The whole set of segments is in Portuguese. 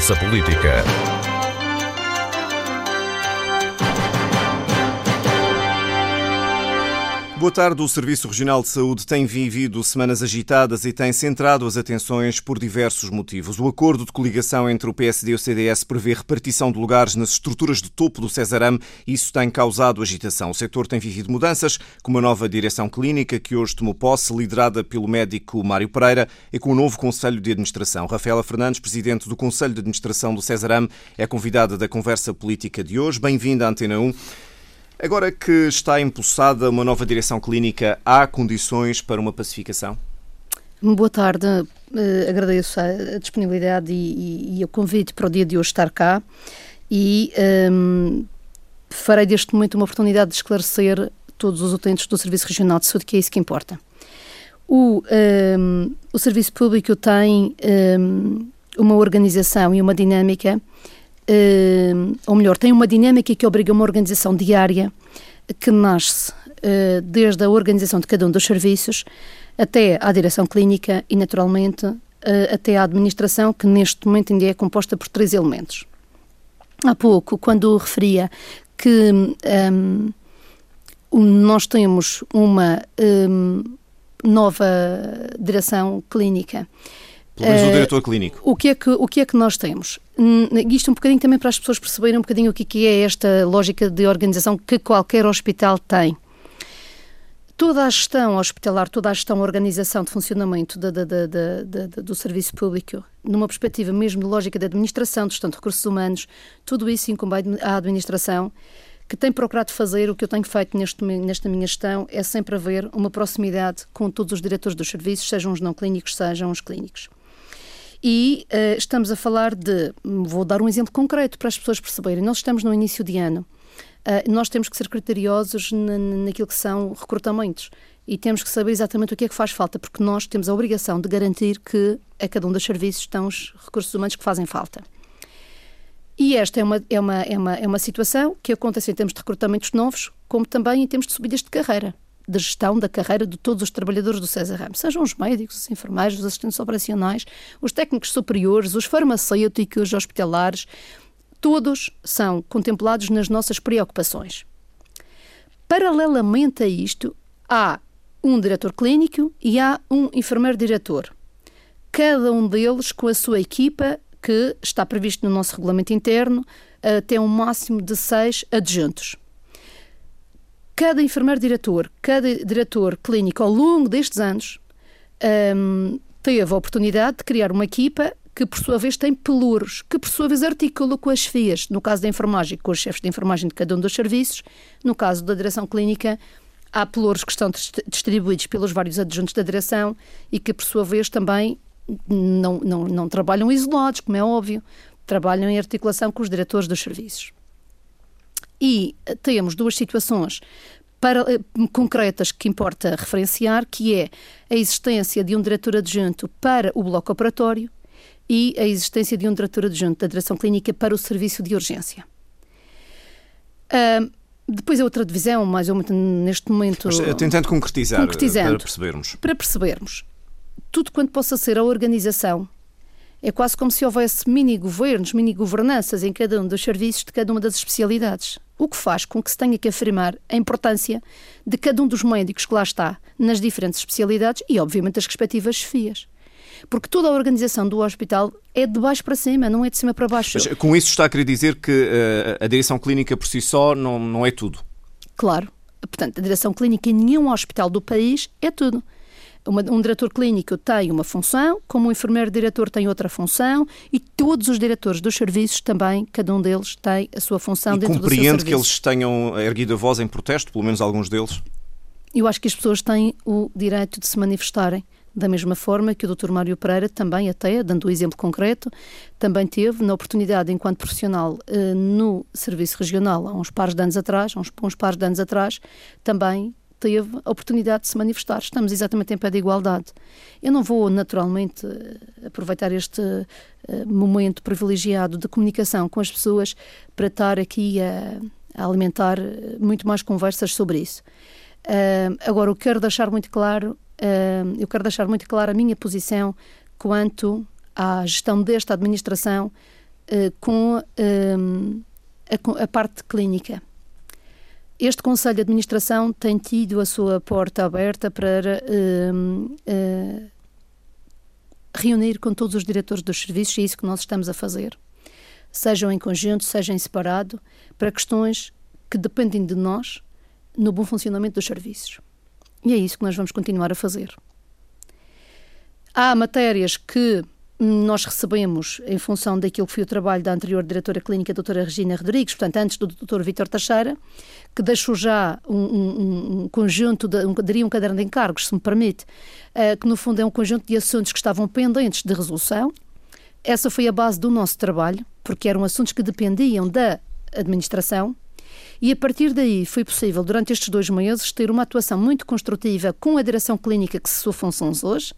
Política. Boa tarde. O Serviço Regional de Saúde tem vivido semanas agitadas e tem centrado as atenções por diversos motivos. O acordo de coligação entre o PSD e o CDS prevê repartição de lugares nas estruturas de topo do Cesarame isso tem causado agitação. O setor tem vivido mudanças, com uma nova direção clínica que hoje tomou posse, liderada pelo médico Mário Pereira e com o um novo Conselho de Administração. Rafaela Fernandes, presidente do Conselho de Administração do Cesarame, é convidada da conversa política de hoje. Bem-vinda à Antena 1. Agora que está impulsada uma nova direção clínica, há condições para uma pacificação? Boa tarde, uh, agradeço a, disponibilidade e, e, e, o convite para o dia de hoje estar cá e um, ehm, farei deste momento uma oportunidade de esclarecer todos os utentes do Serviço Regional de Saúde, que é isso que importa. O, um, ehm, o Serviço Público tem um, ehm, uma organização e uma dinâmica ou melhor, tem uma dinâmica que obriga uma organização diária que nasce uh, desde a organização de cada um dos serviços até à direção clínica e, naturalmente, uh, até à administração, que neste momento ainda é composta por três elementos. Há pouco, quando referia que um, nós temos uma um, nova direção clínica pelo menos o eh, diretor clínico. O que, é que, o que é que nós temos? Isto um bocadinho também para as pessoas perceberem um bocadinho o que é esta lógica de organização que qualquer hospital tem. Toda a gestão hospitalar, toda a gestão, organização de funcionamento da, da, da, do serviço público, numa perspectiva mesmo de lógica de administração, de gestão de recursos humanos, tudo isso incumbe à administração, que tem procurado fazer, o que eu tenho feito neste, nesta minha gestão, é sempre haver uma proximidade com todos os diretores dos serviços, sejam os não clínicos, sejam os clínicos. E uh, estamos a falar de. Vou dar um exemplo concreto para as pessoas perceberem. Nós estamos no início de ano. Uh, nós temos que ser criteriosos na, naquilo que são recrutamentos e temos que saber exatamente o que é que faz falta, porque nós temos a obrigação de garantir que a cada um dos serviços estão os recursos humanos que fazem falta. E esta é uma, é uma, é uma, é uma situação que acontece em termos de recrutamentos novos, como também em termos de subidas de carreira de gestão da carreira de todos os trabalhadores do César Ramos, sejam os médicos, os enfermeiros, os assistentes operacionais, os técnicos superiores, os farmacêuticos, os hospitalares, todos são contemplados nas nossas preocupações. Paralelamente a isto, há um diretor clínico e há um enfermeiro-diretor. Cada um deles com a sua equipa, que está previsto no nosso regulamento interno, até um máximo de seis adjuntos cada enfermeiro-diretor, cada diretor clínico ao longo destes anos um, teve a oportunidade de criar uma equipa que, por sua vez, tem pelouros, que, por sua vez, articula com as FIAs, no caso da enfermagem, com os chefes de enfermagem de cada um dos serviços, no caso da direção clínica, há pelouros que estão distribuídos pelos vários adjuntos da direção e que, por sua vez, também não, não, não trabalham isolados, como é óbvio, trabalham em articulação com os diretores dos serviços. E temos duas situações para, eh, concretas que importa referenciar, que é a existência de um diretor adjunto para o bloco operatório e a existência de um diretor adjunto da direção clínica para o serviço de urgência. Uh, depois a outra divisão, mais ou menos neste momento. Mas, eh, tentando concretizar para percebermos. Para percebermos. Tudo quanto possa ser a organização é quase como se houvesse mini-governos, mini-governanças em cada um dos serviços de cada uma das especialidades. O que faz com que se tenha que afirmar a importância de cada um dos médicos que lá está, nas diferentes especialidades e, obviamente, as respectivas chefias. Porque toda a organização do hospital é de baixo para cima, não é de cima para baixo. Mas com isso está a querer dizer que uh, a direção clínica por si só não, não é tudo? Claro. Portanto, a direção clínica em nenhum hospital do país é tudo. Uma, um diretor clínico tem uma função, como um enfermeiro-diretor tem outra função e todos os diretores dos serviços também, cada um deles tem a sua função e dentro do seu compreende que eles tenham erguido a voz em protesto, pelo menos alguns deles? Eu acho que as pessoas têm o direito de se manifestarem da mesma forma que o Dr. Mário Pereira também até, dando o um exemplo concreto, também teve na oportunidade enquanto profissional eh, no serviço regional há uns pares de anos atrás, uns, uns pares de anos atrás, também teve a oportunidade de se manifestar. Estamos exatamente em pé de igualdade. Eu não vou, naturalmente, eh, aproveitar este uh, momento privilegiado de comunicação com as pessoas para estar aqui a, a alimentar eh, muito mais conversas sobre isso. Uh, agora, eu quero deixar muito claro, uh, eu quero deixar muito claro a minha posição quanto à gestão desta administração com a, a parte clínica. Este Conselho de Administração tem tido a sua porta aberta para uh, uh, reunir com todos os diretores dos serviços, e é isso que nós estamos a fazer. Sejam em conjunto, sejam em separado, para questões que dependem de nós no bom funcionamento dos serviços. E é isso que nós vamos continuar a fazer. Há matérias que nós recebemos, em função daquilo que foi o trabalho da anterior diretora clínica, a doutora Regina Rodrigues, portanto, antes do doutor Vítor Teixeira, que deixou já um, um, um conjunto, de, um, diria um caderno de encargos, se me permite, uh, que no fundo é um conjunto de assuntos que estavam pendentes de resolução. Essa foi a base do nosso trabalho, porque eram assuntos que dependiam da administração, e a partir daí foi possível, durante estes dois meses, ter uma atuação muito construtiva com a direção clínica que se funções hoje.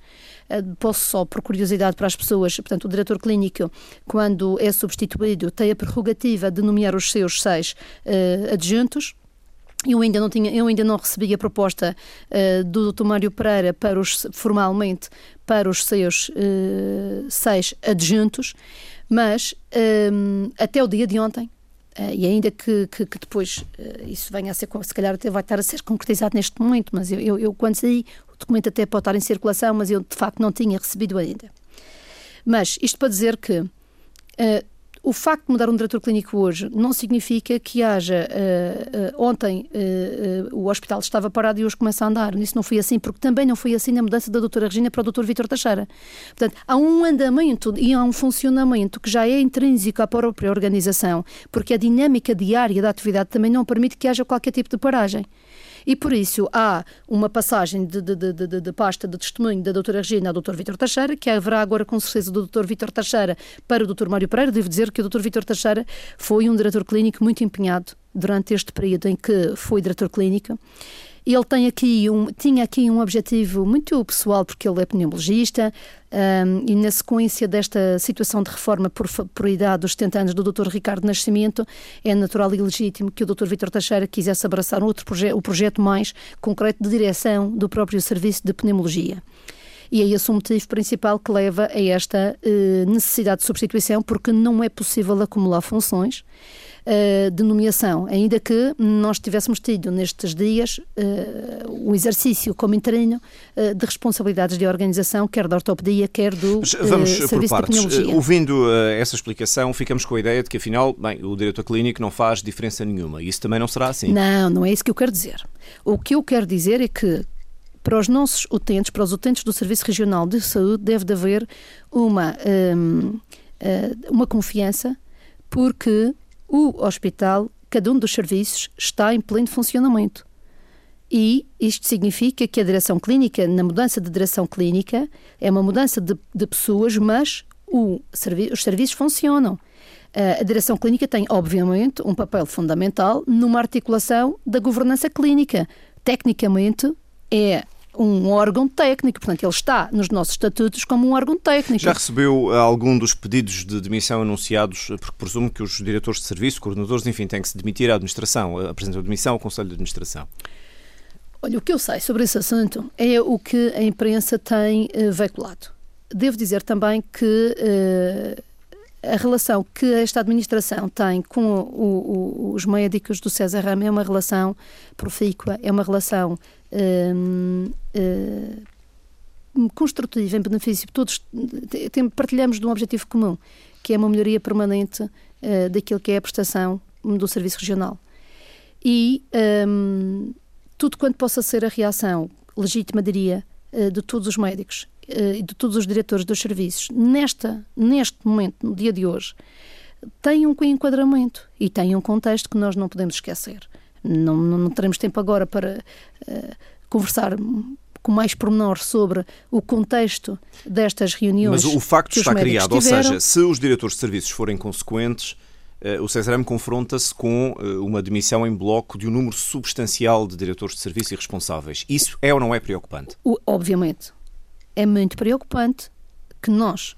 Eh, posso só, por curiosidade para as pessoas, portanto, o diretor clínico, quando é substituído, tem a prerrogativa de nomear os seus seis uh, adjuntos. Eu ainda não tinha, eu ainda não recebi a proposta uh, do Dr. Mário Pereira para os, formalmente para os seus uh, seis adjuntos, mas até o dia de ontem Uh, e ainda que, que, que depois uh, isso venha a ser, se calhar até vai estar a ser concretizado neste momento, mas eu, eu, eu, quando saí, o documento até pode estar em circulação, mas eu de facto não tinha recebido ainda. Mas isto para dizer que uh, o facto de mudar um diretor clínico hoje não significa que haja. Uh, uh, ontem uh, o hospital estava parado e hoje começa a andar. Isso não foi assim, porque também não foi assim na mudança da doutora Regina para o doutor Vítor Teixeira. Portanto, há um andamento e há um funcionamento que já é intrínseco à própria organização, porque a dinâmica diária da atividade também não permite que haja qualquer tipo de paragem. E por isso há uma passagem de, de, de, de pasta de testemunho da doutora Regina ao doutor Vítor Teixeira, que haverá agora com certeza do doutor Vítor Teixeira para o doutor Mário Pereira. Devo dizer que o doutor Vítor Teixeira foi um diretor clínico muito empenhado durante este período em que foi diretor clínico ele tem aqui um, tinha aqui um objetivo muito pessoal, porque ele é pneumologista, um, e na sequência desta situação de reforma por, por idade dos 70 anos do Dr. Ricardo Nascimento, é natural e legítimo que o Dr. Vitor Teixeira quisesse abraçar outro proje o projeto mais concreto de direção do próprio serviço de pneumologia. E é esse o motivo principal que leva a esta uh, necessidade de substituição, porque não é possível acumular funções uh, de nomeação, ainda que nós tivéssemos tido nestes dias uh, um exercício como interino uh, de responsabilidades de organização, quer da ortopedia, quer do Mas vamos serviço por partes. Ouvindo essa explicação, ficamos com a ideia de que afinal, bem, o diretor clínico não faz diferença nenhuma. Isso também não será assim? Não, não é isso que eu quero dizer. O que eu quero dizer é que para os nossos utentes, para os utentes do Serviço Regional de Saúde, deve de haver uma, um, uma confiança, porque o hospital, cada um dos serviços, está em pleno funcionamento. E isto significa que a direção clínica, na mudança de direção clínica, é uma mudança de, de pessoas, mas o, os serviços funcionam. A direção clínica tem, obviamente, um papel fundamental numa articulação da governança clínica. Tecnicamente, é um órgão técnico, portanto, ele está nos nossos estatutos como um órgão técnico. Já recebeu eh, algum dos pedidos de demissão anunciados, eh, porque presumo que os diretores de serviço, coordenadores, enfim, têm que se demitir à administração, eh, apresentam demissão ao Conselho de Administração? Olha, o que eu sei sobre esse assunto é o que a imprensa tem veiculado. Devo dizer também que uh, a relação que esta administração tem com o, o, os médicos do César Rama é uma relação profícua, é uma relação construtiva em benefício de todos. Partilhamos de um objetivo comum, que é uma melhoria permanente uh, daquilo que é a prestação do serviço regional. E um, tudo quanto possa ser a reação legítima, diria, de todos os médicos e de todos os diretores dos serviços, nesta, neste momento, no dia de hoje, tem um enquadramento e tem um contexto que nós não podemos esquecer. Não, não, não teremos tempo agora para uh, conversar com mais pormenor sobre o contexto destas reuniões. Mas o facto está criado, tiveram. ou seja, se os diretores de serviços forem consequentes, uh, o CESRM confronta-se com uh, uma demissão em bloco de um número substancial de diretores de serviço e responsáveis. Isso é ou não é preocupante? Obviamente é muito preocupante que nós,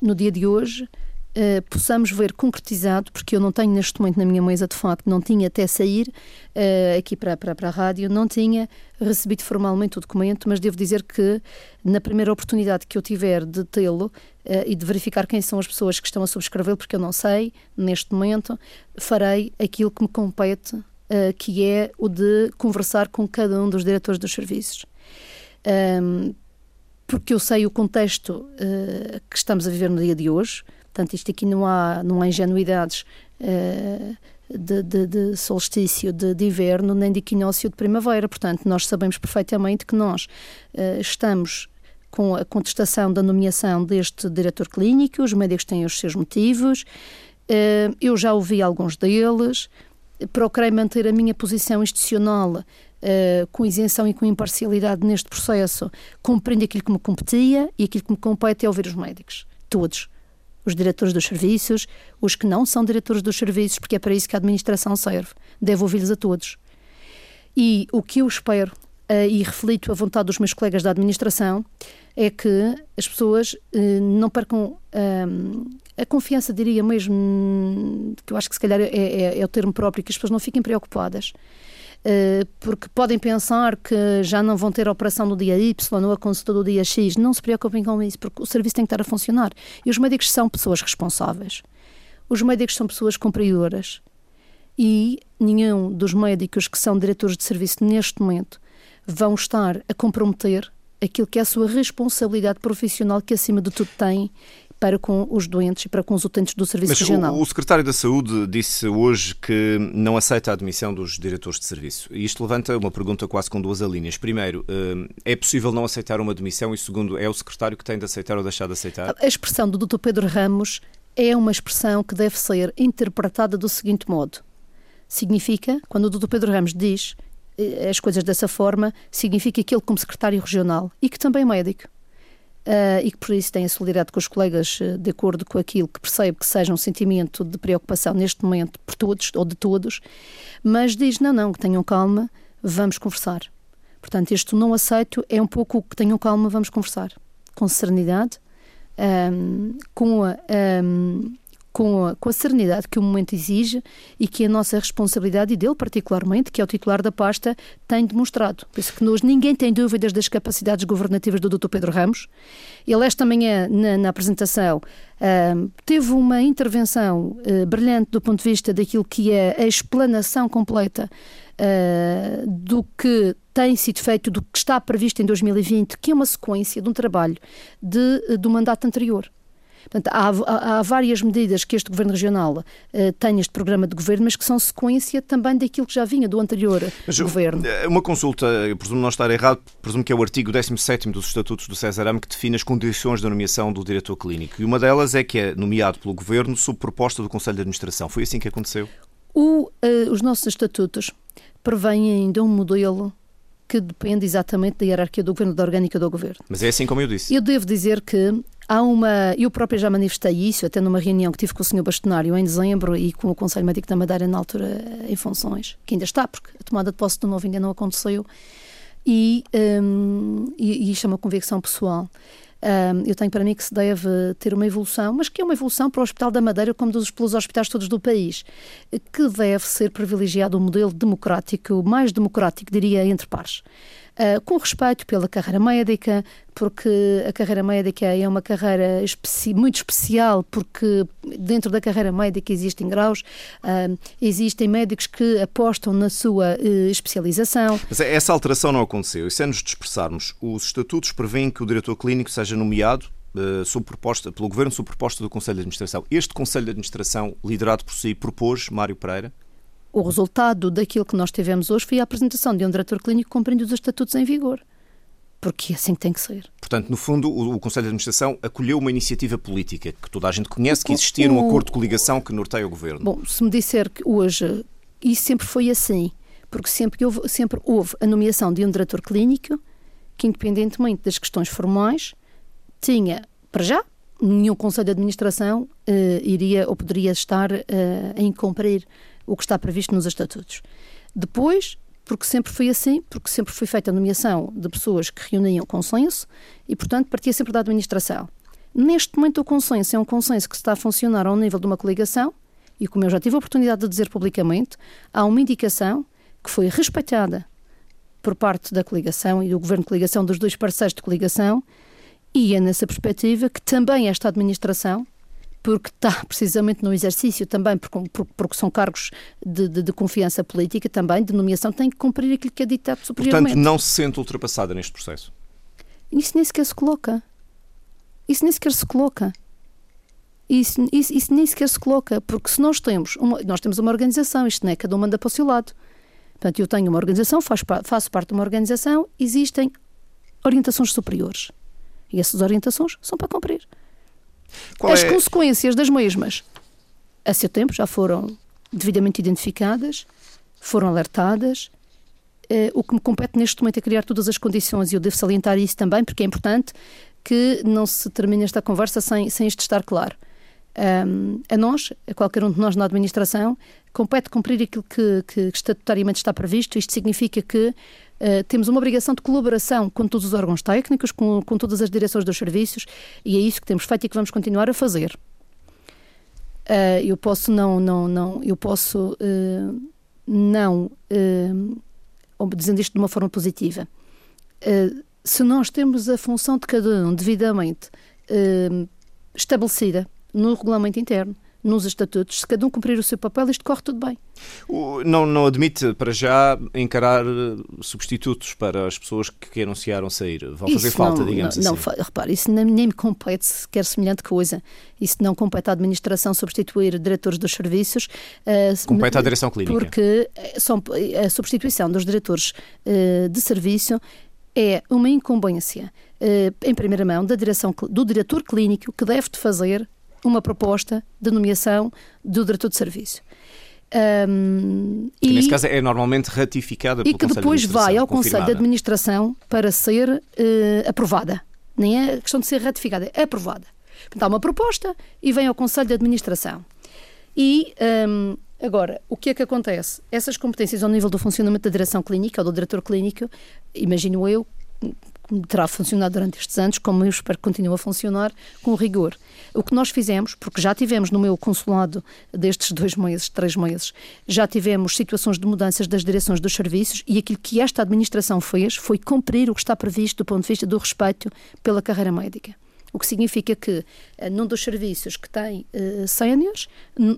no dia de hoje, uh, possamos ver concretizado, porque eu não tenho neste momento na minha mesa, de facto, não tinha até sair uh, aqui para, para, para a rádio, não tinha recebido formalmente o documento, mas devo dizer que na primeira oportunidade que eu tiver de tê-lo uh, e de verificar quem são as pessoas que estão a subscrevê-lo, porque eu não sei neste momento, farei aquilo que me compete, que é o de conversar com cada um dos diretores dos serviços. Um, porque eu sei o contexto uh, que estamos a viver no dia de hoje. Portanto, isto aqui não há, não há ingenuidades uh, de, de, de, solstício de, de, inverno nem de equinócio de primavera. Portanto, nós sabemos perfeitamente que nós uh, estamos com a contestação da nomeação deste diretor clínico, os médicos têm os seus motivos, eu já ouvi alguns deles, procurei manter a minha posição institucional uh, com isenção e com imparcialidade neste processo, cumprindo aquilo que me competia e aquilo que me compete é ouvir os médicos. Todos. Os diretores dos serviços, os que não são diretores dos serviços, porque é para isso que a administração serve. Deve ouvi-los a todos. E o que eu espero, uh, e reflito a vontade dos meus colegas da administração, é que as pessoas uh, não percam a confiança, diria mesmo, que eu acho que se calhar é, é, é, o termo próprio, que as pessoas não fiquem preocupadas. Eh, porque podem pensar que já não vão ter operação no dia Y ou a consulta do dia X. Não se preocupem com isso, porque o serviço tem que estar a funcionar. E os médicos são pessoas responsáveis. Os médicos são pessoas cumpridoras. E nenhum dos médicos que são diretores de serviço neste momento vão estar a comprometer aquilo que é a sua responsabilidade profissional que acima de tudo tem para com os doentes e para com os utentes do Serviço Mas Regional. O, o Secretário da Saúde disse hoje que não aceita a admissão dos diretores de serviço. E isto levanta uma pergunta quase com duas alíneas. Primeiro, eh, é possível não aceitar uma admissão? E segundo, é o Secretário que tem de aceitar ou deixar de aceitar? A expressão do Dr. Pedro Ramos é uma expressão que deve ser interpretada do seguinte modo. Significa, quando o Dr. Pedro Ramos diz eh, as coisas dessa forma, significa que ele, como secretário regional e que também é médico, uh, e que por isso tem a solidariedade com os colegas uh, de acordo com aquilo que percebe que seja um sentimento de preocupação neste momento por todos ou de todos, mas diz: não, não, que tenham calma, vamos conversar. Portanto, este não aceito é um pouco que tenham calma, vamos conversar. Com serenidade, um, com a. Um, com a, com a, serenidade que o momento exige e que a nossa responsabilidade, e dele particularmente, que é o titular da pasta, tem demonstrado. Por isso que nós, ninguém tem dúvidas das capacidades governativas do Dr. Pedro Ramos. Ele esta manhã, na, na apresentação, uh, teve uma intervenção uh, brilhante do ponto de vista daquilo que é a explanação completa uh, do que tem sido feito, do que está previsto em 2020, que é uma sequência de um trabalho de, do mandato anterior. Portanto, há, há, várias medidas que este Governo Regional uh, tem este programa de governo, mas que são sequência também daquilo que já vinha do anterior mas, Governo. Eh, uma consulta, eu presumo não estar errado, presumo que é o artigo 17 dos Estatutos do César Am que define as condições de nomeação do diretor clínico. E uma delas é que é nomeado pelo Governo sob proposta do Conselho de Administração. Foi assim que aconteceu? O, os nossos estatutos prevêem ainda um modelo que depende exatamente da hierarquia do governo, da orgânica do governo. Mas é assim como eu disse. Eu devo dizer que há uma. Eu própria já manifestei isso, até numa reunião que tive com o Sr. Bastonário em dezembro e com o Conselho Médico da Madeira na altura em funções, que ainda está, porque a tomada de posse do novo ainda não aconteceu. E, um, e, e isto é uma convicção pessoal. Um, eu tenho para mim que se deve ter uma evolução, mas que é uma evolução para o Hospital da Madeira, como dos, pelos hospitais todos do país, que deve ser privilegiado um modelo democrático, mais democrático, diria, entre pares. Uh, com respeito pela carreira médica, porque a carreira médica é uma carreira especi muito especial, porque dentro da carreira médica existem graus, uh, existem médicos que apostam na sua uh, especialização. Mas essa alteração não aconteceu, e se é nos dispersarmos, os estatutos prevêem que o diretor clínico seja nomeado sob proposta, pelo Governo sob proposta do Conselho de Administração. Este Conselho de Administração, liderado por si, propôs Mário Pereira? O resultado daquilo que nós tivemos hoje foi a apresentação de um diretor clínico cumprindo os estatutos em vigor. Porque é assim que tem que ser. Portanto, no fundo, o, o Conselho de Administração acolheu uma iniciativa política que toda a gente conhece, que existia num acordo de coligação que norteia o governo. Bom, se me disser que hoje isso sempre foi assim, porque sempre houve, sempre houve a nomeação de um diretor clínico que, independentemente das questões formais, tinha, para já, nenhum Conselho de Administração uh, iria ou poderia estar uh, a incumprir o que está previsto nos estatutos. Depois, porque sempre foi assim, porque sempre foi feita a nomeação de pessoas que reuniam consenso e, portanto, partia sempre da administração. Neste momento, o consenso é um consenso que está a funcionar ao nível de uma coligação, e como eu já tive a oportunidade de dizer publicamente, há uma indicação que foi respeitada por parte da coligação e do governo de coligação, dos dois parceiros de coligação, e é nessa perspectiva que também esta administração, porque está precisamente no exercício também, porque, porque são cargos de, de, de, confiança política também, de nomeação, tem que cumprir aquilo que é ditado superiormente. Portanto, não se sente ultrapassada neste processo? Isso nem sequer se coloca. Isso nem sequer se coloca. Isso, isso, isso, nem sequer se coloca, porque se nós temos uma, nós temos uma organização, isto não é cada um manda para o seu lado. Portanto, eu tenho uma organização, faço, faço parte de uma organização, existem orientações superiores. E essas orientações são para cumprir. Qual As é... consequências das mesmas, a seu tempo, já foram devidamente identificadas, foram alertadas. Uh, o que me compete neste momento é criar todas as condições, e eu devo salientar isso também, porque é importante que não se termine esta conversa sem, sem isto estar claro. Um, a nós, a qualquer um de nós na administração, compete cumprir aquilo que, que estatutariamente está previsto. Isto significa que uh, temos uma obrigação de colaboração com todos os órgãos técnicos, com, com todas as direções dos serviços, e é isso que temos feito e que vamos continuar a fazer. Uh, eu posso não, não, não, eu posso uh, não, dizendo isto de uma forma positiva, se nós temos a função de cada um devidamente estabelecida no regulamento interno, nos estatutos, se cada um cumprir o seu papel, isto corre tudo bem. Não, não admite, para já, encarar eh, substitutos para as pessoas que anunciaram sair? Vão fazer isso falta, não, digamos não, assim? Não, repare, isso nem, nem me compete sequer semelhante coisa. Isso não compete à administração substituir diretores dos serviços. Uh, compete à direção clínica. Porque são, a substituição dos diretores de serviço é uma incumbência, eh, em primeira mão, da direção, do diretor clínico que deve de fazer uma proposta de nomeação do diretor de serviço. Um, que e, nesse caso é normalmente ratificada pelo E que depois de vai ao Conselho de Administração para ser uh, aprovada. Nem é questão de ser ratificada, é aprovada. Portanto, há uma proposta e vem ao Conselho de Administração. E um, Agora, o que é que acontece? Essas competências ao nível do funcionamento da direção clínica ou do diretor clínico, imagino eu, terá funcionado durante estes anos, como eu espero que continue a funcionar, com rigor. O que nós fizemos, porque já tivemos no meu consulado destes dois meses, três meses, já tivemos situações de mudanças das direções dos serviços e aquilo que esta administração fez foi cumprir o que está previsto do ponto de vista do respeito pela carreira médica. O que significa que, eh, num dos serviços que tem uh, séniores,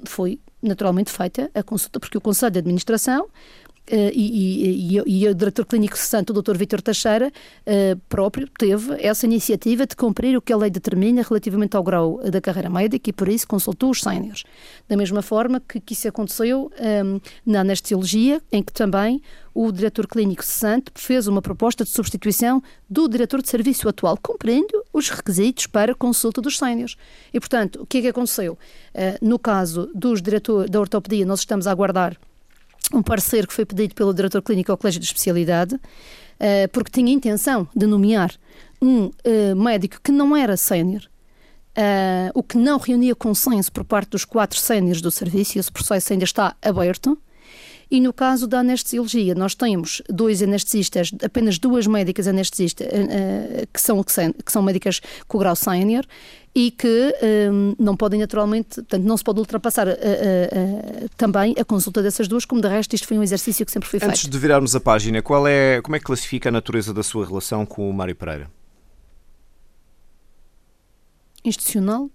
foi naturalmente feita a consulta, porque o Conselho de Administração e, e, e, e, o diretor clínico cessante, o Dr. Vítor Teixeira, uh, próprio teve essa iniciativa de cumprir o que a lei determina relativamente ao grau da carreira médica e por isso consultou os séniores. Da mesma forma que, que isso aconteceu um, ehm, na anestesiologia, em que também o diretor clínico cessante fez uma proposta de substituição do diretor de serviço atual, cumprindo os requisitos para consulta dos séniores. E, portanto, o que é que aconteceu? Uh, no caso dos diretor da ortopedia, nós estamos a aguardar um parecer que foi pedido pelo diretor clínico ao Colégio de Especialidade, uh, porque tinha intenção de nomear um uh, médico que não era sénior, uh, o que não reunia consenso por parte dos quatro séniores do serviço, e esse processo ainda está aberto. E no caso da anestesiologia, nós temos dois anestesistas, apenas duas médicas anestesistas que, são, que são médicas com grau sénior e que um, não podem naturalmente, portanto, não se pode ultrapassar uh, uh, uh, também a consulta dessas duas, como de resto isto foi um exercício que sempre foi feito. Antes de virarmos a página, qual é, como é que classifica a natureza da sua relação com o Mário Pereira? Institucional,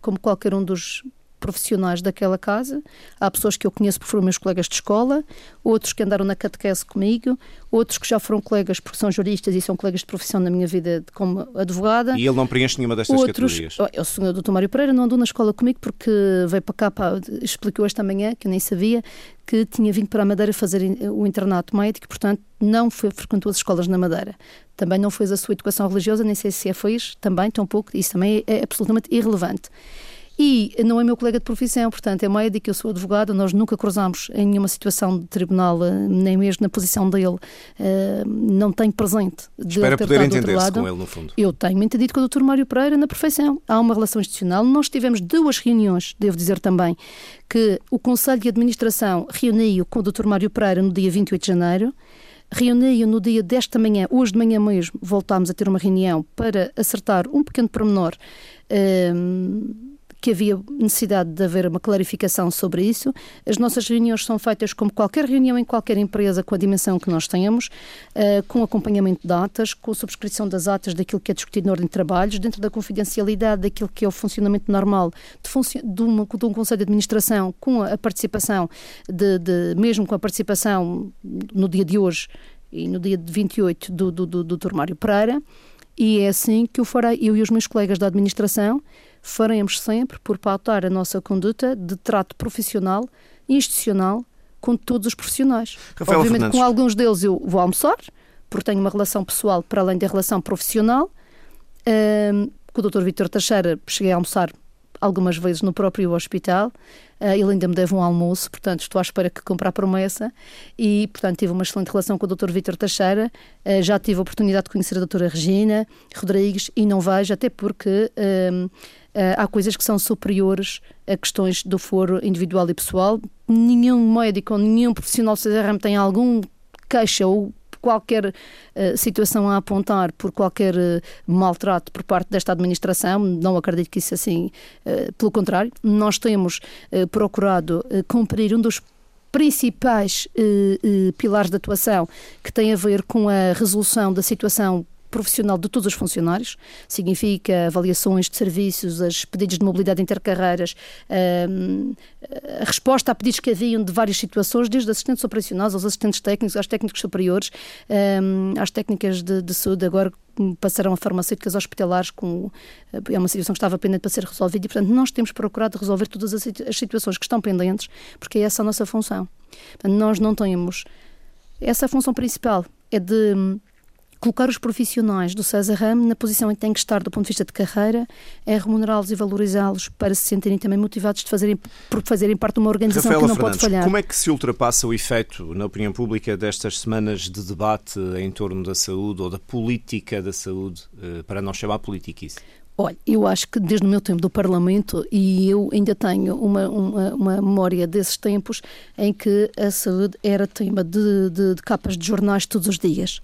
como qualquer um dos profissionais daquela casa. Há pessoas que eu conheço porque foram meus colegas de escola, outros que andaram na catequese comigo, outros que já foram colegas porque são juristas e são colegas de profissão na minha vida como advogada. E ele não preenche nenhuma destas outros, categorias? Oh, o senhor Dr. Mário Pereira não andou na escola comigo porque veio para cá, para, explicou esta manhã, que eu nem sabia, que tinha vindo para a Madeira fazer o internato médico, portanto não foi, frequentou as escolas na Madeira. Também não fez a sua educação religiosa, nem sei se a fez, também, tão pouco, isso também é, é absolutamente irrelevante. E não é meu colega de profissão, portanto, é médico, eu sou advogada, nós nunca cruzamos em nenhuma situação de tribunal, eh, nem mesmo na posição dele, eh, não tenho presente. De Espera poder entender-se com ele, no fundo. Eu tenho me entendido com o Dr. Mário Pereira na perfeição. Há uma relação institucional. Nós tivemos duas reuniões, devo dizer também, que o Conselho de Administração reuniu com o Dr. Mário Pereira no dia 28 de janeiro, reuniam no dia desta manhã, hoje de manhã mesmo, voltámos a ter uma reunião para acertar um pequeno pormenor. Um, que havia necessidade de haver uma clarificação sobre isso. As nossas reuniões são feitas como qualquer reunião em qualquer empresa com a dimensão que nós tenhamos, uh, com acompanhamento de datas, com subscrição das atas daquilo que é discutido na ordem de trabalhos, dentro da confidencialidade daquilo que é o funcionamento normal de, de, uma, de um Conselho de Administração, com a participação, de, de, mesmo com a participação no dia de hoje e no dia de 28 do, do, do, do Tormário Pereira, e é assim que eu farei, eu e os meus colegas da administração, faremos sempre por pautar a nossa conduta de trato profissional, institucional, com todos os profissionais. Rafael Obviamente, Fernandes. com alguns deles eu vou almoçar, porque tenho uma relação pessoal para além da relação profissional. Um, com o Dr. Vítor Teixeira cheguei a almoçar algumas vezes no próprio hospital. Uh, ele ainda me deve um almoço, portanto estou à espera que cumpra a promessa. E, portanto, tive uma excelente relação com o Dr. Vítor Teixeira. Uh, já tive a oportunidade de conhecer a doutora Regina Rodrigues e não vejo, até porque uh, há coisas que são superiores a questões do foro individual e pessoal. Nenhum médico ou nenhum profissional do CRM tem algum queixa ou qualquer uh, situação a apontar por qualquer uh, maltrato por parte desta administração, não acredito que isso assim, uh, pelo contrário, nós temos procurado cumprir um dos principais pilares de atuação que tem a ver com a resolução da situação profissional de todos os funcionários, significa avaliações de serviços, os pedidos de mobilidade intercarreiras, hum, a resposta a pedidos que haviam de várias situações, desde assistentes operacionais aos assistentes técnicos, aos técnicos superiores, hum, às técnicas de, de saúde, agora passarão a farmacêuticas hospitalares com é uma situação que estava pendente para ser resolvida e portanto nós temos procurado resolver todas as situações que estão pendentes porque é essa a nossa função. Portanto, nós não temos essa função principal é de hum, colocar os profissionais do César Ram na posição em que têm que estar do ponto de vista de carreira, é remunerá-los e valorizá-los para se sentirem também motivados de fazerem, por fazerem parte de uma organização Rafaela que não Fernandes, pode falhar. Como é que se ultrapassa o efeito na opinião pública destas semanas de debate em torno da saúde ou da política da saúde, eh, para não chamar politiquice? Olha, eu acho que desde o meu tempo do Parlamento, e eu ainda tenho uma, uma, uma memória desses tempos em que a saúde era tema de, de, de capas de jornais todos os dias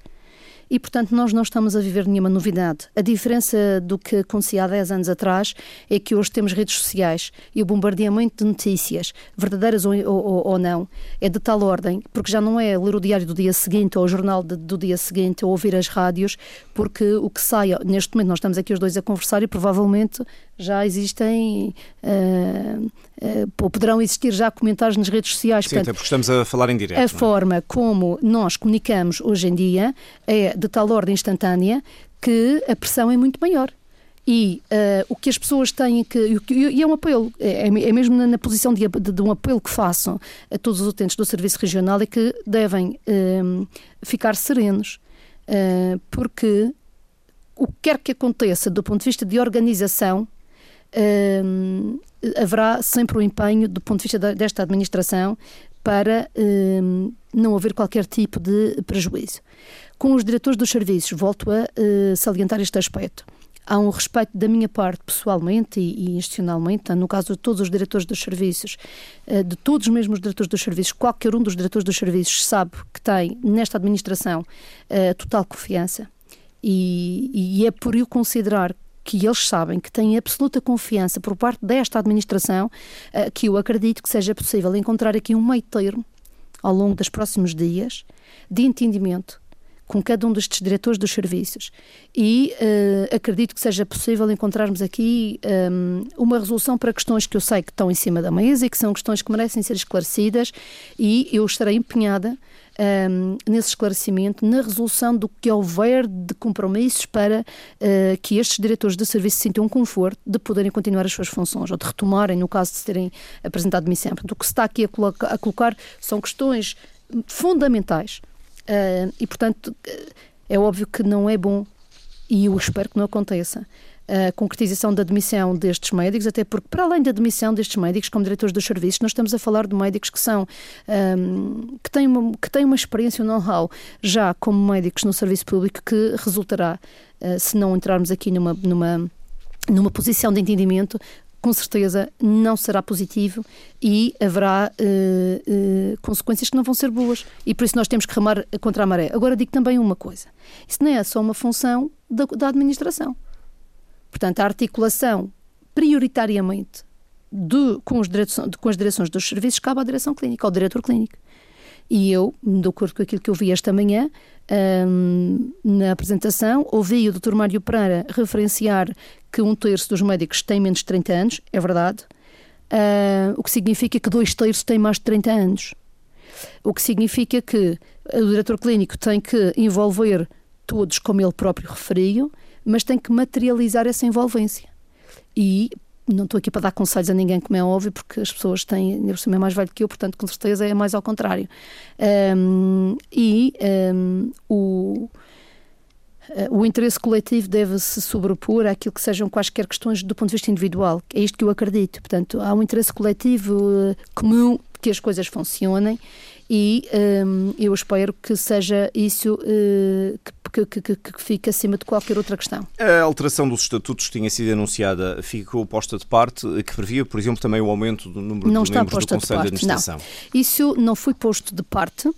e, portanto, nós não estamos a viver nenhuma novidade. A diferença do que acontecia há 10 anos atrás é que hoje temos redes sociais e o bombardeamento de notícias, verdadeiras ou, ou, ou não, é de tal ordem, porque já não é ler o diário do dia seguinte ou o jornal de, do dia seguinte ou ouvir as rádios, porque o que sai, neste momento nós estamos aqui os dois a conversar e provavelmente já existem, uh, uh, poderão existir já comentários nas redes sociais. Sim, Portanto, porque estamos a falar em direto. A é? forma como nós comunicamos hoje em dia é de tal ordem instantânea que a pressão é muito maior. E uh, o que as pessoas têm que. E é um apelo, é, é mesmo na, na posição de, de, de, um apelo que façam a todos os utentes do Serviço Regional, é que devem uh, ficar serenos, uh, porque o que quer que aconteça do ponto de vista de organização, haverá sempre o um empenho, do ponto de vista desta administração, para não haver qualquer tipo de prejuízo. Com os diretores dos serviços, volto a uh, salientar este aspecto. Há um respeito da minha parte, pessoalmente e, institucionalmente, no caso de todos os diretores dos serviços, uh, de todos mesmo os diretores dos serviços, qualquer um dos diretores dos serviços sabe que tem nesta administração uh, total confiança. E, e é por eu considerar que eles sabem que têm absoluta confiança por parte desta administração, que eu acredito que seja possível encontrar aqui um meio termo ao longo dos próximos dias de entendimento com cada um destes diretores dos serviços e uh, acredito que seja possível encontrarmos aqui um, eh, uma resolução para questões que eu sei que estão em cima da mesa e que são questões que merecem ser esclarecidas e eu estarei empenhada um, nesse esclarecimento, na resolução do que houver de compromissos para uh, que estes diretores de serviço sintam um conforto de poderem continuar as suas funções ou de retomarem, no caso de terem apresentado missão. Portanto, o que se está aqui a, colocar, a colocar são questões fundamentais Uh, e, portanto, é óbvio que não é bom e eu espero que não aconteça a concretização da admissão destes médicos, até porque, para além da admissão destes médicos como diretores dos serviços, nós estamos a falar de médicos que são um, que, têm uma, que têm uma experiência, um know-how já como médicos no serviço público que resultará, uh, se não entrarmos aqui numa, numa, numa posição de entendimento, com certeza não será positivo e haverá uh, uh, consequências que não vão ser boas. E por isso nós temos que remar contra a maré. Agora digo também uma coisa: isso não é só uma função da, da administração. Portanto, a articulação prioritariamente de, com, de, com, as direções dos serviços cabe à direção clínica, ao diretor clínico. E eu, de acordo com aquilo que eu vi esta manhã, um, na apresentação, ouvi o Dr. Mário Pereira referenciar que um terço dos médicos tem menos de 30 anos, é verdade, uh, o que significa que dois terços têm mais de 30 anos. O que significa que o diretor clínico tem que envolver todos, como ele próprio referiu, mas tem que materializar essa envolvência. E não estou aqui para dar conselhos a ninguém, como é óbvio, porque as pessoas têm, ainda por é mais velho que eu, portanto, com certeza é mais ao contrário. Um, e um, o, eh, o interesse coletivo deve-se sobrepor àquilo que sejam quaisquer questões do ponto de vista individual. É isto que eu acredito. Portanto, há um interesse coletivo uh, comum que as coisas funcionem e um, eu espero que seja isso uh, que, que, que, que, fique acima de qualquer outra questão. A alteração dos estatutos tinha sido anunciada, ficou posta de parte, que previa, por exemplo, também o aumento do número não de membros do Conselho de, de, Administração. Não. Isso não foi posto de parte.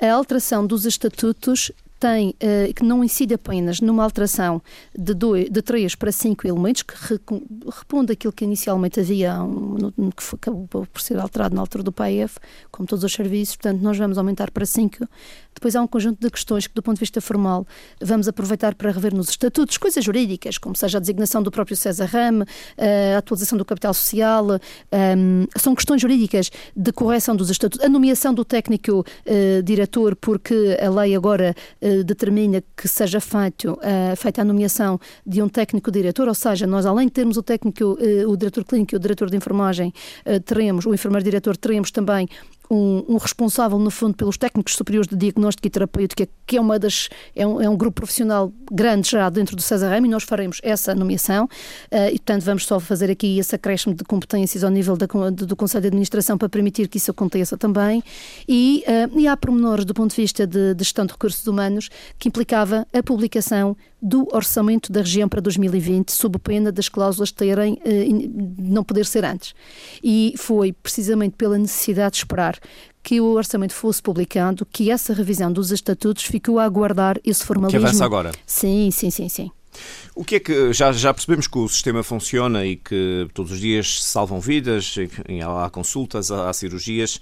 A alteração dos estatutos tem, uh, que não incide apenas numa alteração de, dois, de três para cinco elementos, que re, responde aquilo que inicialmente havia, um, que foi, acabou por ser alterado na altura do PAEF, como todos os serviços, portanto, nós vamos aumentar para cinco. Depois há um conjunto de questões que, do ponto de vista formal, vamos aproveitar para rever nos estatutos, coisas jurídicas, como seja a designação do próprio César Ram, eh, a atualização do capital social, ehm, são questões jurídicas de correção dos estatutos, a nomeação do técnico uh, diretor, porque a lei agora determina que seja feito, feita a nomeação de um técnico diretor, ou seja, nós além de termos o técnico, o diretor clínico e o diretor de enfermagem, teremos, o enfermeiro diretor, teremos também um, um, responsável, no fundo, pelos técnicos superiores de diagnóstico e terapêutica, que é uma das é um, é um grupo profissional grande já dentro do César Ramos, e nós faremos essa nomeação, uh, e portanto vamos só fazer aqui esse acréscimo de competências ao nível da, do Conselho de Administração para permitir que isso aconteça também, e, uh, e há pormenores do ponto de vista de, de gestão de recursos humanos que implicava a publicação do orçamento da região para 2020, sob pena das cláusulas terem uh, não poder ser antes. E foi precisamente pela necessidade de esperar que o orçamento fosse publicado, que essa revisão dos estatutos ficou a aguardar esse formalismo. Que avança agora. Sim, sim, sim, sim. O que é que já, já percebemos que o sistema funciona e que todos os dias salvam vidas, há consultas, há cirurgias.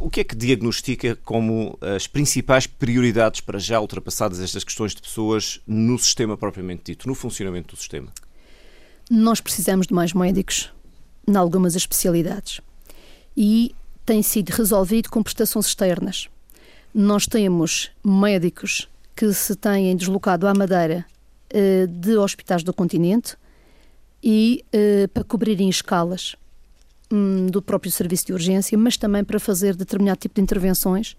O que é que diagnostica como as principais prioridades para já ultrapassadas estas questões de pessoas no sistema propriamente dito, no funcionamento do sistema? Nós precisamos de mais médicos em algumas especialidades e tem sido resolvido com prestações externas. Nós temos médicos que se têm deslocado à Madeira eh, de hospitais do continente e eh, para cobrirem escalas hum, do próprio serviço de urgência, mas também para fazer determinado tipo de intervenções,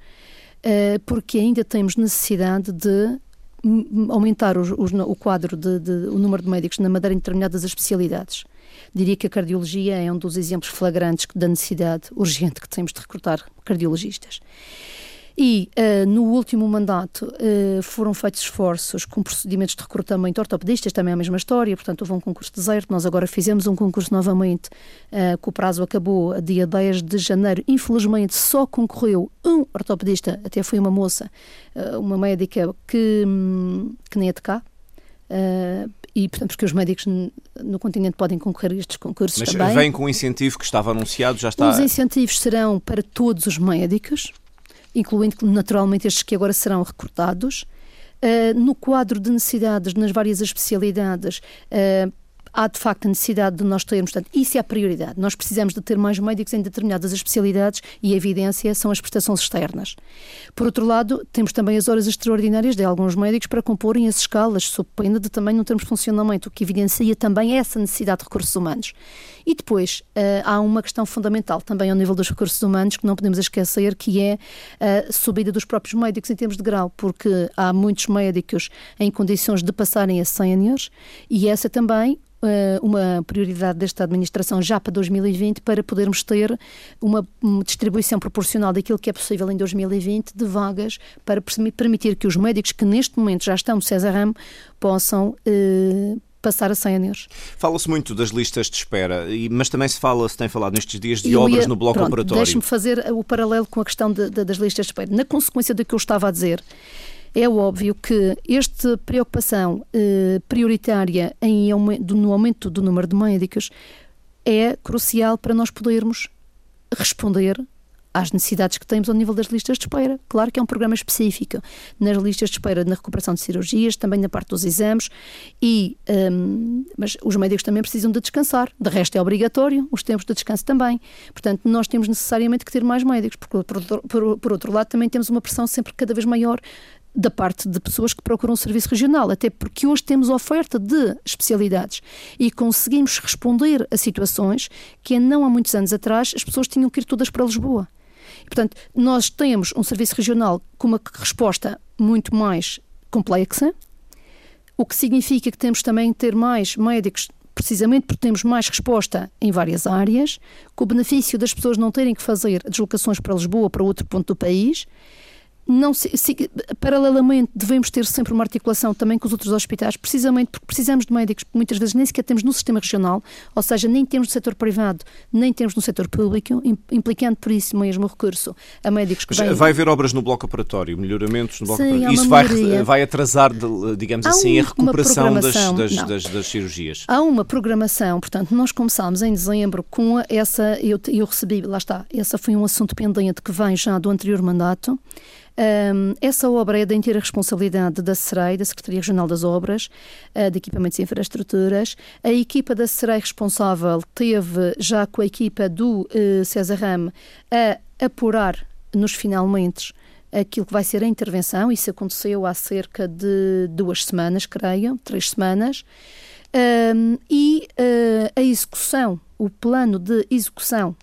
eh, porque ainda temos necessidade de hum, aumentar o, o quadro, de, de, o número de médicos na Madeira em determinadas especialidades. Diria que a cardiologia é um dos exemplos flagrantes da necessidade urgente que temos de recrutar cardiologistas. E uh, no último mandato uh, foram feitos esforços com procedimentos de recrutamento ortopedistas, também é a mesma história, portanto houve um concurso deserto, nós agora fizemos um concurso novamente, uh, que o prazo acabou dia 10 de janeiro, infelizmente só concorreu um ortopedista, até foi uma moça, uma médica que, hum, que nem é de cá, e, portanto, porque os médicos no continente podem concorrer a estes concursos Mas também. vem com o incentivo que estava anunciado, já está... Os incentivos serão para todos os médicos, incluindo naturalmente estes que agora serão recrutados. Uh, no quadro de necessidades nas várias especialidades, uh, há de facto a necessidade de nós termos, portanto, isso é a prioridade. Nós precisamos de ter mais médicos em determinadas especialidades e a evidência são as prestações externas. Por outro lado, temos também as horas extraordinárias de alguns médicos para comporem as escalas, sob pena de também não termos funcionamento, o que evidencia também essa necessidade de recursos humanos. E depois uh, há uma questão fundamental também ao nível dos recursos humanos que não podemos esquecer, que é a subida dos próprios médicos em termos de grau, porque há muitos médicos em condições de passarem a séniores e essa também eh, uma prioridade desta administração já para 2020 para podermos ter uma distribuição proporcional daquilo que é possível em 2020 de vagas para permitir que os médicos que neste momento já estão no César Ramo possam eh, passar a séniores. Fala-se muito das listas de espera, mas também se fala, se tem falado nestes dias, de obras no bloco pronto, operatório. Deixe-me fazer o paralelo com a questão de, de, das listas de espera. Na consequência do que eu estava a dizer, é óbvio que esta preocupação eh, prioritária em, no aumento do número de médicos é crucial para nós podermos responder às necessidades que temos ao nível das listas de espera. Claro que é um programa específico nas listas de espera na recuperação de cirurgias, também na parte dos exames, e, um, mas os médicos também precisam de descansar. De resto, é obrigatório os tempos de descanso também. Portanto, nós temos necessariamente que ter mais médicos, porque, por, por, por outro lado, também temos uma pressão sempre cada vez maior da parte de pessoas que procuram serviço regional, até porque hoje temos oferta de especialidades e conseguimos responder a situações que não há muitos anos atrás as pessoas tinham que ir todas para Lisboa. E, portanto, nós temos um serviço regional com uma resposta muito mais complexa, o que significa que temos também que ter mais médicos precisamente porque temos mais resposta em várias áreas, com o benefício das pessoas não terem que fazer deslocações para Lisboa para outro ponto do país não se, se, paralelamente devemos ter sempre uma articulação também com os outros hospitais, precisamente porque precisamos de médicos que muitas vezes nem sequer temos no sistema regional, ou seja, nem temos no setor privado, nem temos no setor público, implicando por isso mesmo o recurso a médicos que vêm... Vai haver obras no bloco operatório, melhoramentos no bloco Sim, operatório. Isso vai, vai atrasar, digamos há assim, um, a recuperação das, das, das, das, cirurgias? Há uma programação, portanto, nós começámos em dezembro com essa, eu, eu recebi, lá está, essa foi um assunto pendente que vem já do anterior mandato, um, essa obra é da inteira responsabilidade da SEREI, da Secretaria Regional das Obras, uh, de Equipamentos e Infraestruturas. A equipa da SEREI responsável teve, já com a equipa do uh, César Ram, a apurar nos finalmente aquilo que vai ser a intervenção. Isso aconteceu há cerca de duas semanas, creio, três semanas. Um, e uh, a execução, o plano de execução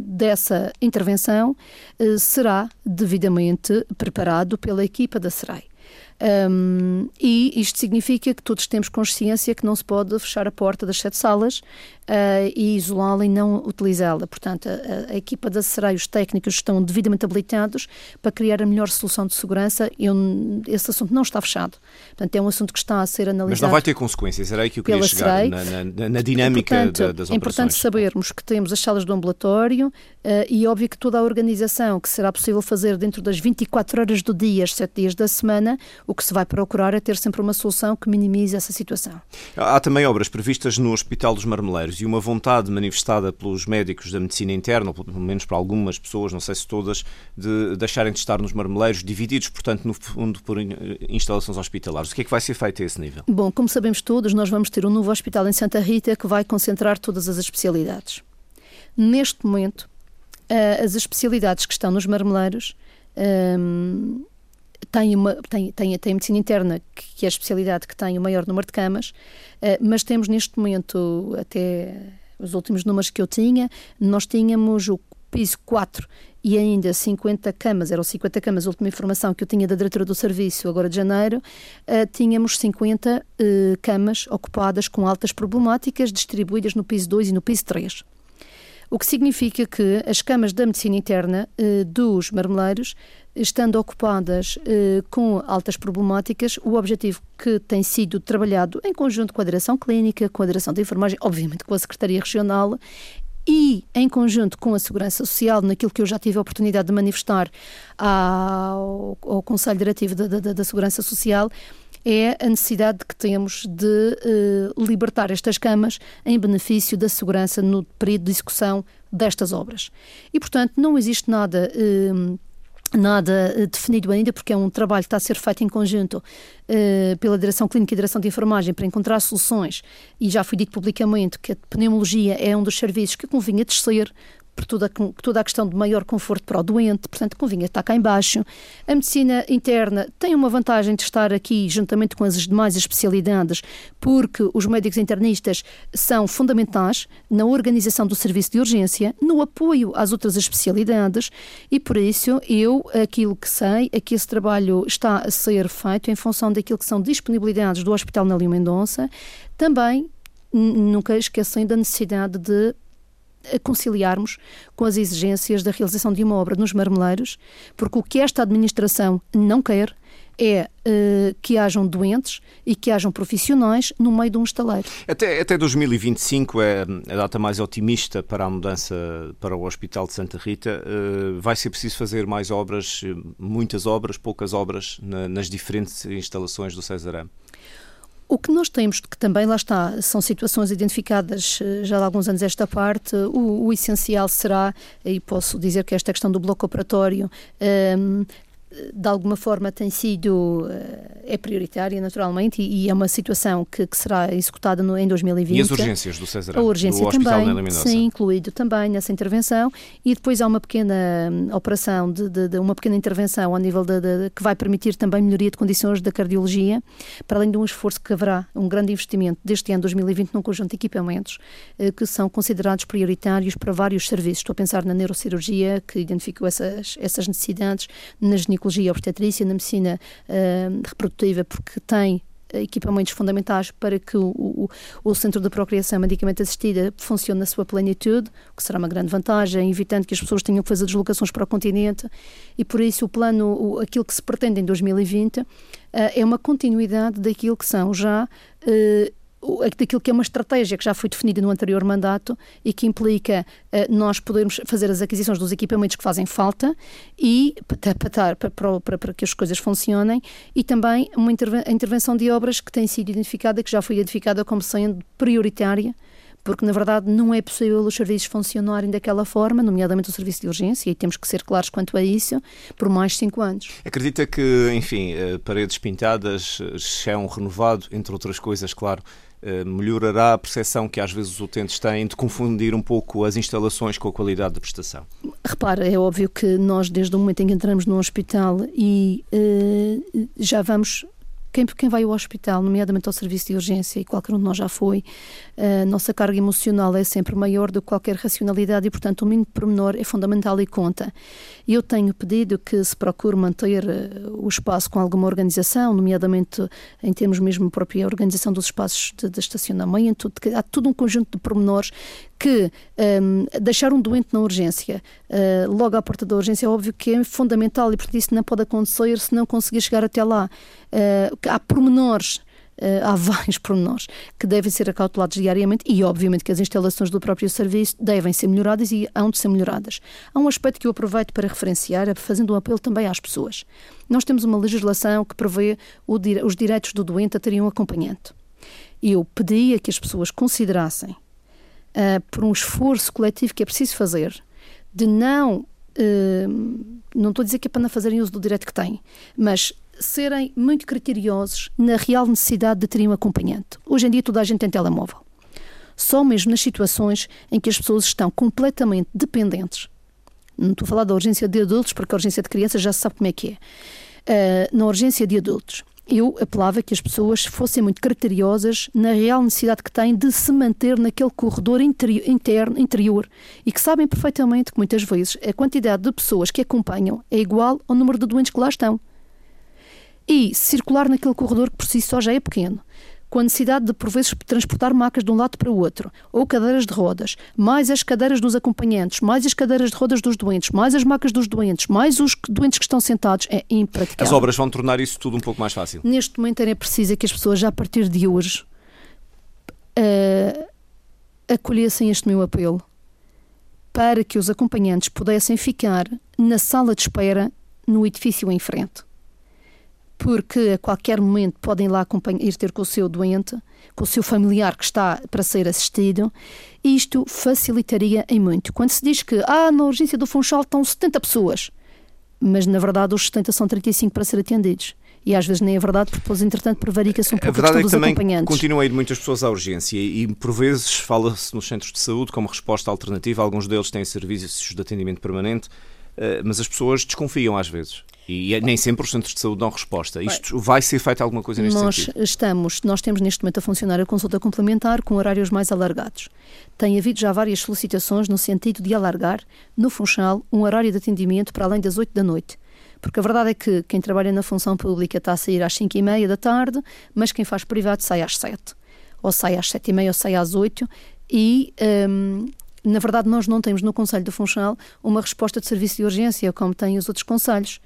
dessa intervenção uh, será devidamente preparado pela equipa da SERAI. Um, e isto significa que todos temos consciência que não se pode fechar a porta das sete salas uh, e isolá-la e não utilizá-la. Portanto, a, a, equipa da SERAI, os técnicos estão devidamente habilitados para criar a melhor solução de segurança. Eu, esse assunto não está fechado. Portanto, é um assunto que está a ser analisado. Mas não vai ter consequências, era aí que eu queria chegar na, na, na, dinâmica portanto, da, das operações. É importante sabermos que temos as salas do ambulatório uh, e óbvio que toda a organização que será possível fazer dentro das 24 horas do dia, as 7 dias da semana, o que se vai procurar é ter sempre uma solução que minimize essa situação. Há também obras previstas no Hospital dos Marmeleiros e uma vontade manifestada pelos médicos da medicina interna, ou pelo menos para algumas pessoas, não sei se todas, de deixarem de estar nos marmeleiros, divididos, portanto, no fundo, por instalações hospitalares. O que é que vai ser feito a esse nível? Bom, como sabemos todos, nós vamos ter um novo hospital em Santa Rita que vai concentrar todas as especialidades. Neste momento, eh, as especialidades que estão nos marmeleiros um, tem, uma, tem, tem, tem a medicina interna, que é a especialidade que tem o maior número de camas, uh, mas temos neste momento, até os últimos números que eu tinha, nós tínhamos o piso 4 e ainda 50 camas, eram 50 camas, a última informação que eu tinha da diretora do serviço, agora de janeiro, uh, tínhamos 50 uh, eh, camas ocupadas com altas problemáticas, distribuídas no piso 2 e no piso 3. O que significa que as camas da medicina interna uh, dos marmeleiros estando ocupadas eh, com altas problemáticas, o objetivo que tem sido trabalhado em conjunto com a direção clínica, com a direção de enfermagem, obviamente com a Secretaria Regional, e em conjunto com a Segurança Social, naquilo que eu já tive a oportunidade de manifestar ao, ao Conselho Diretivo da, da, da, Segurança Social, é a necessidade que temos de eh, libertar estas camas em benefício da segurança no período de execução destas obras. E, portanto, não existe nada. Eh, nada eh, definido ainda, porque é um trabalho que está a ser feito em conjunto uh, pela Direção Clínica e Direção de Enfermagem para encontrar soluções, e já foi dito publicamente que a pneumologia é um dos serviços que convinha descer por toda, toda a questão de maior conforto para o doente, portanto, convinha estar cá embaixo. A medicina interna tem uma vantagem de estar aqui juntamente com as demais especialidades, porque os médicos internistas são fundamentais na organização do serviço de urgência, no apoio às outras especialidades, e por isso eu, aquilo que sei, é que esse trabalho está a ser feito em função daquilo que são disponibilidades do Hospital Nélio Mendonça, também nunca esquecem da necessidade de a conciliarmos com as exigências da realização de uma obra nos marmeleiros, porque o que esta administração não quer é uh, que hajam doentes e que hajam profissionais no meio de um estaleiro. Até, até 2025 é a data mais otimista para a mudança para o Hospital de Santa Rita. Uh, vai ser preciso fazer mais obras, muitas obras, poucas obras na, nas diferentes instalações do Cesarão? O que nós temos, que também lá está, são situações identificadas eh, já há alguns anos esta parte, o, o essencial será, e posso dizer que esta questão do bloco operatório um, ehm, de alguma forma tem sido eh, é prioritária naturalmente e, e é uma situação que, que será executada no, em 2020. E as urgências do César? A urgência também, sim, incluído também nessa intervenção e depois há uma pequena hum, operação de, de, de, uma pequena intervenção ao nível de, de, que vai permitir também melhoria de condições da cardiologia, para além de um esforço que haverá um grande investimento deste ano 2020 num conjunto de equipamentos eh, que são considerados prioritários para vários serviços. Estou a pensar na neurocirurgia que identificou essas essas necessidades, na ginecologia obstetrícia, na medicina uh, reprodutiva, porque tem equipamentos fundamentais para que o, o, o, Centro de Procriação Medicamente Assistida funcione na sua plenitude, o que será uma grande vantagem, evitando que as pessoas tenham que fazer deslocações para o continente. E por isso o plano, o, aquilo que se pretende em 2020, uh, eh, é uma continuidade daquilo que são já. Uh, daquilo que é uma estratégia que já foi definida no anterior mandato e que implica uh, nós podermos fazer as aquisições dos equipamentos que fazem falta e para, para, para, para que as coisas funcionem e também uma interven a intervenção de obras que tem sido identificada, que já foi identificada como sendo prioritária porque na verdade não é possível os serviços funcionarem daquela forma, nomeadamente o serviço de urgência, e temos que ser claros quanto a isso, por mais cinco anos. Acredita que, enfim, eh, paredes pintadas, chão renovado, entre outras coisas, claro, melhorará a percepção que às vezes os utentes têm de confundir um pouco as instalações com a qualidade da prestação? Repara, é óbvio que nós, desde o momento em que entramos no hospital e uh, já vamos quem, quem vai ao hospital, nomeadamente ao serviço de urgência, e qualquer um de nós já foi, a nossa carga emocional é sempre maior do que qualquer racionalidade e, portanto, o mínimo pormenor é fundamental e conta. E eu tenho pedido que se procure manter eh, o espaço com alguma organização, nomeadamente em termos mesmo própria organização dos espaços de, de estacionamento, há todo um conjunto de pormenores que um, deixar um doente na urgência, uh, logo à porta da urgência, é óbvio que é fundamental e, portanto, isso não pode acontecer se não conseguir chegar até lá. Uh, há pormenores Uh, há vários pormenores que devem ser acautelados diariamente e, obviamente, que as instalações do próprio serviço devem ser melhoradas e hão de ser melhoradas. Há um aspecto que eu aproveito para referenciar, fazendo um apelo também às pessoas. Nós temos uma legislação que prevê os direitos do doente a terem um acompanhante. Eu pedia que as pessoas considerassem uh, por um esforço coletivo que é preciso fazer, de não. Uh, não estou a dizer que é para não fazerem uso do direito que têm, mas serem muito criteriosos na real necessidade de terem um acompanhante. Hoje em dia toda a gente tem telemóvel. Só mesmo nas situações em que as pessoas estão completamente dependentes. Não estou a falar da urgência de adultos, porque a urgência de crianças já se sabe como é que é. Uh, na urgência de adultos, eu apelava que as pessoas fossem muito criteriosas na real necessidade que têm de se manter naquele corredor interi interno, interior e que sabem perfeitamente que muitas vezes a quantidade de pessoas que acompanham é igual ao número de doentes que lá estão. E circular naquele corredor que por si só já é pequeno com a necessidade de, por vezes, transportar macas de um lado para o outro, ou cadeiras de rodas, mais as cadeiras dos acompanhantes, mais as cadeiras de rodas dos doentes, mais as macas dos doentes, mais os doentes que estão sentados, é impraticável. As obras vão tornar isso tudo um pouco mais fácil. Neste momento era preciso que as pessoas, já a partir de hoje, uh, acolhessem este meu apelo para que os acompanhantes pudessem ficar na sala de espera no edifício em frente porque a qualquer momento podem lá ir ter com o seu doente, com o seu familiar que está para ser assistido, e isto facilitaria em muito. Quando se diz que ah, na urgência do Funchal estão 70 pessoas, mas na verdade os 70 são 35 para ser atendidos. E às vezes nem é verdade, porque depois, entretanto, prevarica-se um pouco a verdade é que também continua a ir muitas pessoas à urgência e, por vezes, fala-se nos centros de saúde como resposta alternativa. Alguns deles têm serviços de atendimento permanente, mas as pessoas desconfiam às vezes. E é, nem sempre os centros de saúde dão resposta. Isto vai ser feito alguma coisa neste nós sentido? Estamos, nós temos neste momento a funcionar a consulta complementar com horários mais alargados. Tem havido já várias solicitações no sentido de alargar, no Funchal, um horário de atendimento para além das 8 da noite. Porque a verdade é que quem trabalha na função pública está a sair às 5 e meia da tarde, mas quem faz privado sai às 7. Ou sai às 7 e meia ou sai às 8. E um, Na verdade, nós não temos no Conselho do Funchal uma resposta de serviço de urgência, como têm os outros conselhos.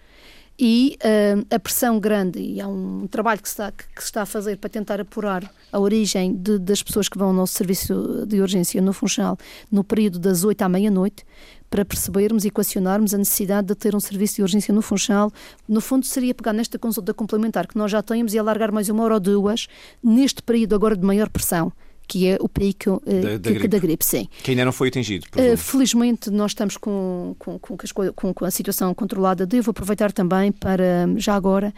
E uh, a pressão grande, e há um trabalho que se, está, que, está a fazer para tentar apurar a origem de, das pessoas que vão ao nosso serviço de urgência no Funchal no período das 8 à meia-noite, para percebermos e equacionarmos a necessidade de ter um serviço de urgência no Funchal. No fundo, seria pegar nesta consulta complementar que nós já temos e alargar mais uma hora ou duas neste período agora de maior pressão que é o pico uh, da, da, gripe. da, gripe. sim. Que ainda não foi atingido. Uh, felizmente nós estamos com, com, com, com, com a situação controlada. Devo aproveitar também para, já agora,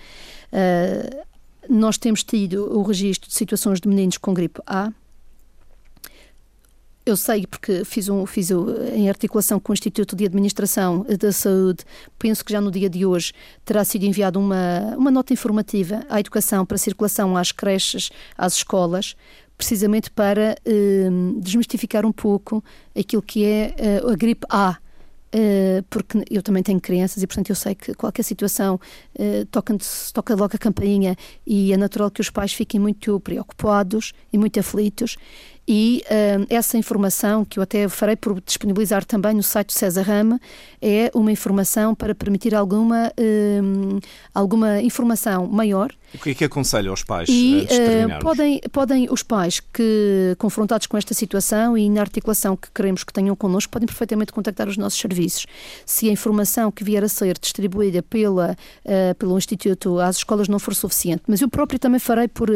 uh, nós temos tido o registro de situações de meninos com gripe A, eu sei porque fiz, um, fiz em articulação com o Instituto de Administração da Saúde, penso que já no dia de hoje terá sido enviada uma, uma nota informativa à educação para circulação às creches, às escolas, precisamente para eh, desmistificar um pouco aquilo que é eh, a gripe A. Uh, porque eu também tenho crianças e, portanto, eu sei que qualquer situação uh, toca, toca logo a campainha e é natural que os pais fiquem muito preocupados e muito aflitos e uh, essa informação, que eu até farei por disponibilizar também no site do César Rama, é uma informação para permitir alguma, uh, alguma informação maior. O que é que aconselha aos pais e, uh, podem, podem os pais que, confrontados com esta situação e na articulação que queremos que tenham connosco, podem perfeitamente contactar os nossos serviços. Se a informação que vier a ser distribuída pela, pelo Instituto às escolas não for suficiente, mas eu próprio também farei por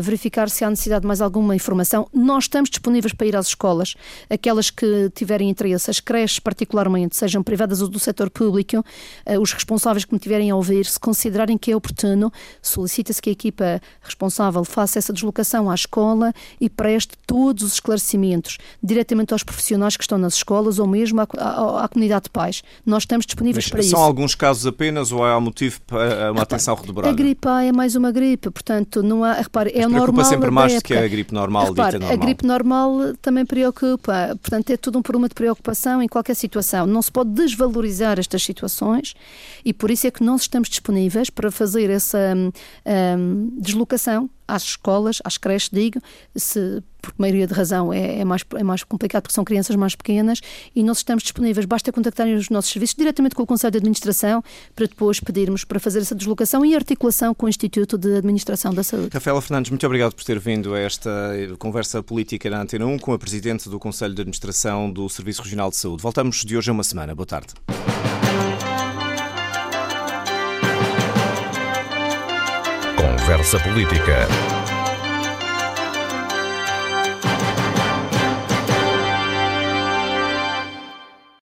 verificar se há necessidade de mais alguma informação nós estamos disponíveis para ir às escolas, aquelas que tiverem interesse, as creches particularmente, sejam privadas ou do setor público, eh, os responsáveis que me tiverem a ouvir, se considerarem que é oportuno, solicita-se que a equipa responsável faça essa deslocação à escola e preste todos os esclarecimentos diretamente aos profissionais que estão nas escolas ou mesmo à, à, à comunidade de pais. Nós estamos disponíveis Mas para são isso. São alguns casos apenas ou há motivo para uma atenção redobrada? A gripe A é mais uma gripe, portanto, não há. Repare, é Mas normal. sempre mais do que a gripe normal, repare, dita normal a gripe normal também preocupa. Portanto, é tudo um problema de preocupação em qualquer situação. Não se pode desvalorizar estas situações e por isso é que nós estamos disponíveis para fazer essa um, hum, deslocação às escolas, às creches, digo, se, por maioria de razão é, é, mais, é mais complicado porque são crianças mais pequenas e nós estamos disponíveis, basta contactarem os nossos serviços diretamente com o Conselho de Administração para depois pedirmos para fazer essa deslocação e articulação com o Instituto de Administração da Saúde. Rafaela Fernandes, muito obrigado por ter vindo a esta conversa política na Antena 1 com a Presidente do Conselho de Administração do Serviço Regional de Saúde. Voltamos de hoje a uma semana. Boa tarde. Conversa Política.